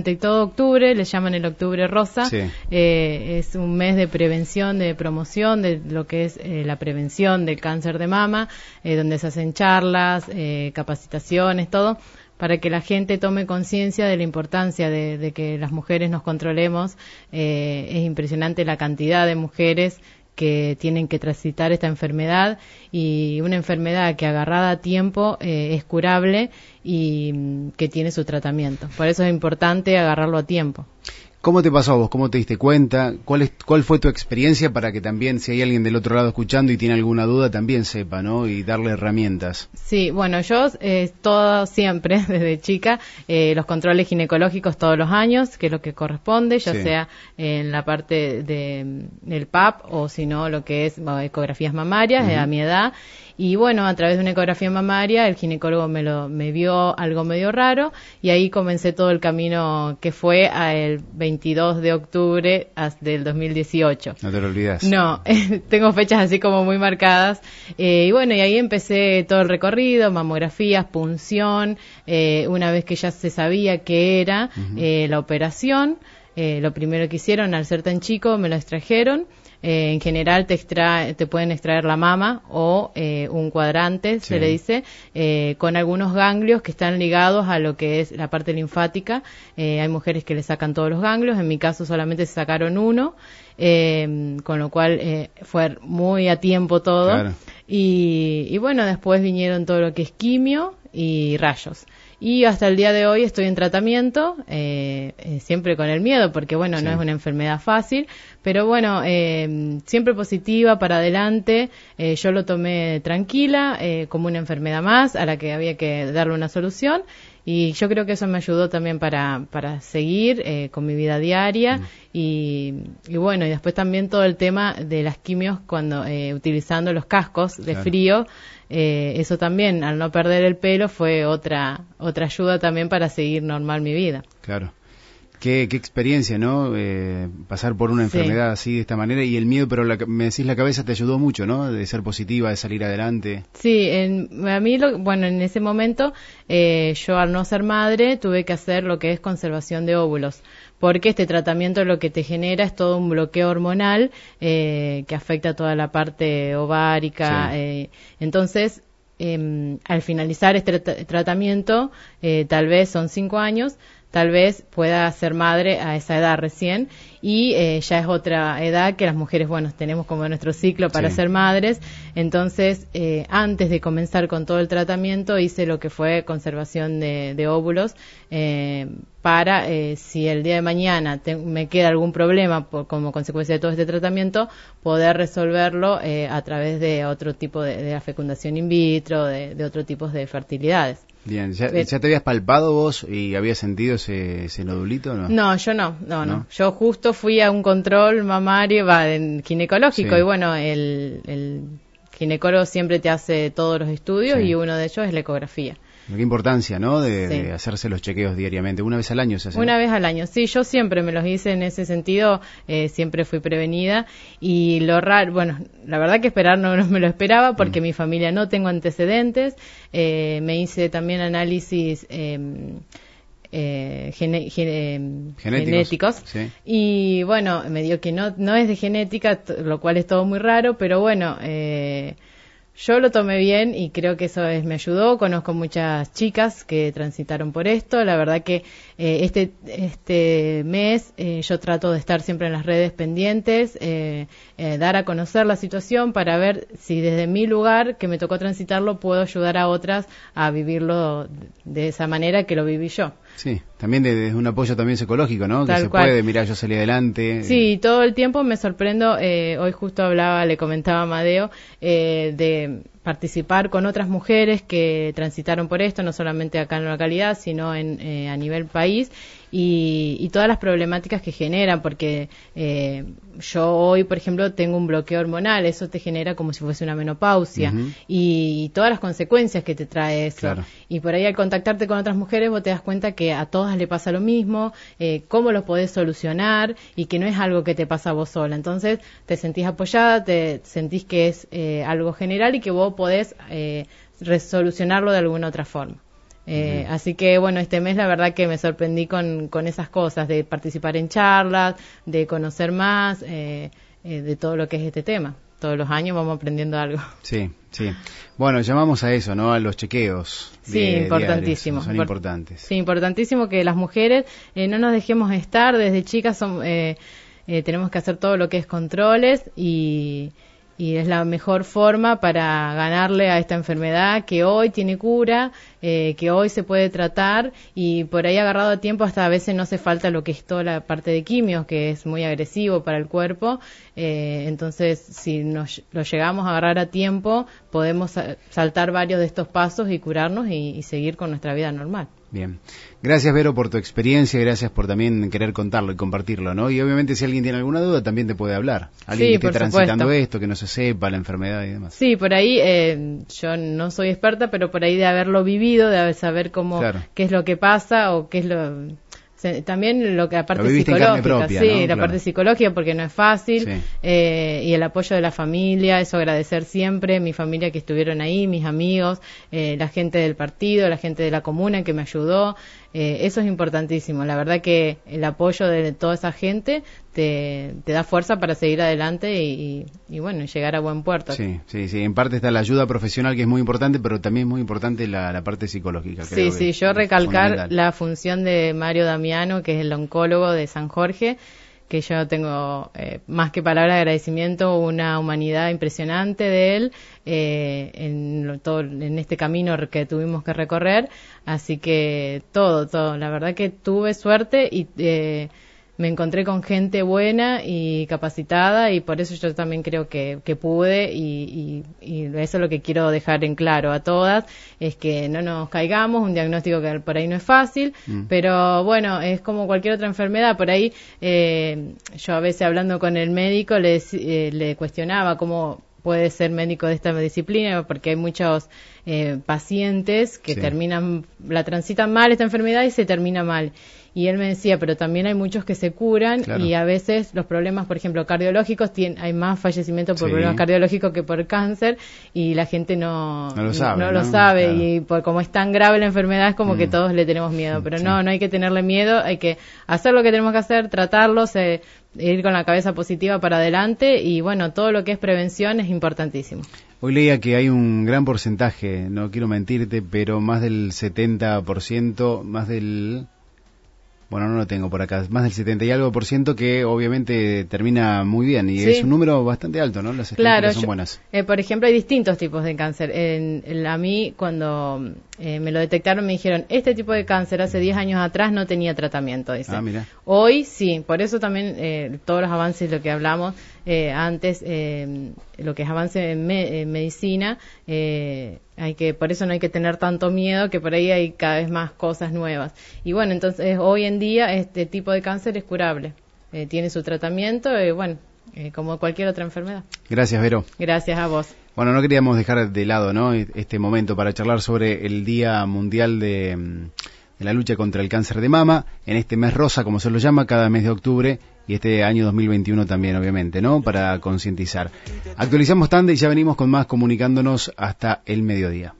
Durante todo octubre, le llaman el octubre rosa, eh, es un mes de prevención, de promoción de lo que es eh, la prevención del cáncer de mama, eh, donde se hacen charlas, capacitaciones, todo, para que la gente tome conciencia de la importancia de, que las mujeres nos controlemos. es impresionante la cantidad de mujeres que tienen que transitar esta enfermedad y una enfermedad que agarrada a tiempo eh, es curable y mm, que tiene su tratamiento. Por eso es importante agarrarlo a tiempo. ¿Cómo te pasó a vos? ¿Cómo te diste cuenta? ¿Cuál, es, ¿Cuál fue tu experiencia para que también, si hay alguien del otro lado escuchando y tiene alguna duda, también sepa, ¿no? Y darle herramientas. Sí, bueno, yo eh, todo siempre, desde chica, eh, los controles ginecológicos todos los años, que es lo que corresponde, ya sea en la parte de, del PAP o si no, lo que es ecografías mamarias, a mi edad. Y bueno, a través de una ecografía mamaria, el ginecólogo me, lo, me vio algo medio raro y ahí comencé todo el camino que fue el 22 de octubre del 2018. No te lo olvidas. No, tengo fechas así como muy marcadas. Eh, y bueno, y ahí empecé todo el recorrido, mamografías, punción, eh, una vez que ya se sabía qué era eh, la operación. lo primero que hicieron, al ser tan chico, me lo extrajeron eh, en general te, te pueden extraer la mama o eh, un cuadrante, se le dice, eh, con algunos ganglios que están ligados a lo que es la parte linfática. hay mujeres que le sacan todos los ganglios, en mi caso solamente se sacaron uno, con lo cual fue muy a tiempo todo. Y, y bueno, después vinieron todo lo que es quimio y rayos y hasta el día de hoy estoy en tratamiento, eh, eh, siempre con el miedo, porque bueno, no es una enfermedad fácil, pero bueno, eh, siempre positiva, para adelante, yo lo tomé tranquila, como una enfermedad más a la que había que darle una solución. Y yo creo que eso me ayudó también para, para seguir con mi vida diaria mm. y, y, bueno, y después también todo el tema de las quimios cuando utilizando los cascos de frío, eh, eso también, al no perder el pelo, fue otra, otra ayuda también para seguir normal mi vida. Claro. Qué, qué experiencia, ¿no? Eh, pasar por una enfermedad así de esta manera y el miedo, pero me decís la cabeza te ayudó mucho, ¿no? De ser positiva, de salir adelante. Sí, en, a mí, lo, bueno, en ese momento, eh, yo al no ser madre tuve que hacer lo que es conservación de óvulos, porque este tratamiento lo que te genera es todo un bloqueo hormonal eh, que afecta toda la parte ovárica. Eh, entonces, em, al finalizar este tratamiento, eh, tal vez son cinco años, tal vez pueda ser madre a esa edad recién y eh, ya es otra edad que las mujeres, bueno, tenemos como nuestro ciclo para ser madres. Entonces, eh, antes de comenzar con todo el tratamiento, hice lo que fue conservación de, óvulos eh, para, si el día de mañana me queda algún problema como consecuencia de todo este tratamiento, poder resolverlo a través de otro tipo de, de fecundación in vitro, de, de otro tipo de fertilidades. Bien, ¿Ya, te habías palpado vos y habías sentido ese, ese nodulito no? No, yo no, no, no, Yo justo fui a un control mamario, va, en ginecológico y bueno, el, el ginecólogo siempre te hace todos los estudios y uno de ellos es la ecografía. Qué importancia, ¿no? De, hacerse los chequeos diariamente. Una vez al año se hace. Una vez al año, sí. Yo siempre me los hice en ese sentido. Eh, siempre fui prevenida. Y lo raro, bueno, la verdad que esperar no, me lo esperaba porque mm. mi familia no tengo antecedentes. Eh, me hice también análisis. Em, eh, em, genéticos, y bueno me dio que no no es de genética lo cual es todo muy raro pero bueno eh, yo lo tomé bien y creo que eso es, me ayudó. Conozco muchas chicas que transitaron por esto. La verdad que eh, este, este mes eh, yo trato de estar siempre en las redes pendientes, eh, dar a conocer la situación para ver si desde mi lugar que me tocó transitarlo puedo ayudar a otras a vivirlo de esa manera que lo viví yo. Sí, también desde un apoyo también psicológico, ¿no? que se puede, mirar, yo salí adelante. Sí, todo el tiempo me sorprendo, hoy justo hablaba, le comentaba a Amadeo, de participar con otras mujeres que transitaron por esto, no solamente acá en la localidad, sino en, eh, a nivel país, y, todas las problemáticas que generan, porque eh, yo hoy, por ejemplo, tengo un bloqueo hormonal, eso te genera como si fuese una menopausia, y, todas las consecuencias que te trae eso. Y por ahí al contactarte con otras mujeres, vos te das cuenta que a todas le pasa lo mismo, eh, cómo lo podés solucionar, y que no es algo que te pasa a vos sola. Entonces, te sentís apoyada, te sentís que es algo general y que vos podés resolucionarlo de alguna otra forma. Eh, así que bueno, este mes la verdad que me sorprendí con, con esas cosas, de participar en charlas, de conocer más eh, eh, de todo lo que es este tema. Todos los años vamos aprendiendo algo. Sí, sí. Bueno, llamamos a eso, ¿no? A los chequeos. Sí, importantísimo. son importantes. Sí, importantísimo que las mujeres no nos dejemos estar. Desde chicas son, tenemos que hacer todo lo que es controles y y es la mejor forma para ganarle a esta enfermedad que hoy tiene cura, eh, que hoy se puede tratar y por ahí agarrado a tiempo hasta a veces no hace falta lo que es toda la parte de quimios, que es muy agresivo para el cuerpo. Eh, entonces, si nos, lo llegamos a agarrar a tiempo, podemos saltar varios de estos pasos y curarnos y seguir con nuestra vida normal. Bien. Gracias, Vero, por tu experiencia y gracias por también querer contarlo y compartirlo, ¿no? Y obviamente si alguien tiene alguna duda también te puede hablar. Alguien que esté transitando esto, que no se sepa la enfermedad y demás. Sí, por ahí eh, yo no soy experta, pero por ahí de haberlo vivido, de saber cómo, qué es lo que pasa o qué es lo también lo que la parte psicológica, sí, la parte psicológica porque no es fácil eh, y el apoyo de la familia, eso agradecer siempre, mi familia que estuvieron ahí, mis amigos, eh, la gente del partido, la gente de la comuna que me ayudó, eh, eso es importantísimo. La verdad que el apoyo de toda esa gente te, da fuerza para seguir adelante y, bueno, llegar a buen puerto. Sí, sí, sí. En parte está la ayuda profesional que es muy importante, pero también es muy importante la, parte psicológica. Sí, sí. Yo recalcar la función de Mario Damiano, que es el oncólogo de San Jorge que yo tengo eh, más que palabra de agradecimiento, una humanidad impresionante de él eh, en, todo, en este camino que tuvimos que recorrer. Así que todo, todo. La verdad que tuve suerte y eh, me encontré con gente buena y capacitada y por eso yo también creo que, pude y, eso es lo que quiero dejar en claro a todas, es que no nos caigamos, un diagnóstico que por ahí no es fácil, mm. pero bueno, es como cualquier otra enfermedad, por ahí eh, yo a veces hablando con el médico le, eh, le cuestionaba cómo puede ser médico de esta disciplina porque hay muchos eh, pacientes que terminan, la transitan mal esta enfermedad y se termina mal. Y él me decía, pero también hay muchos que se curan y a veces los problemas, por ejemplo, cardiológicos, hay más fallecimiento por problemas cardiológicos que por cáncer y la gente no, lo sabe, no, lo sabe. Y por como es tan grave la enfermedad es como que mm. todos le tenemos miedo, pero no, no hay que tenerle miedo, hay que hacer lo que tenemos que hacer, tratarlo, ir con la cabeza positiva para adelante y bueno, todo lo que es prevención es importantísimo. Hoy leía que hay un gran porcentaje, no quiero mentirte, pero más del 70%, más del bueno, no lo tengo por acá, más del 70 y algo por ciento que obviamente termina muy bien y es un número bastante alto, ¿no? Las claro, son buenas. Eh, por ejemplo, hay distintos tipos de cáncer. En, a mí, cuando eh, me lo detectaron, me dijeron, este tipo de cáncer hace 10 años atrás no tenía tratamiento, dice. Ah, mira. Hoy sí, por eso también eh, todos los avances, lo que hablamos antes, lo que es avance en, en medicina, hay que, por eso no hay que tener tanto miedo, que por ahí hay cada vez más cosas nuevas. Y bueno, entonces hoy en día este tipo de cáncer es curable, eh, tiene su tratamiento, y bueno, eh, como cualquier otra enfermedad. Gracias, Vero. Gracias a vos. Bueno, no queríamos dejar de lado, ¿no? Este momento para charlar sobre el Día Mundial de mm, de la lucha contra el cáncer de mama, en este mes rosa, como se lo llama, cada mes de octubre, y este año 2021 también, obviamente, ¿no? Para concientizar. Actualizamos Tande y ya venimos con más comunicándonos hasta el mediodía.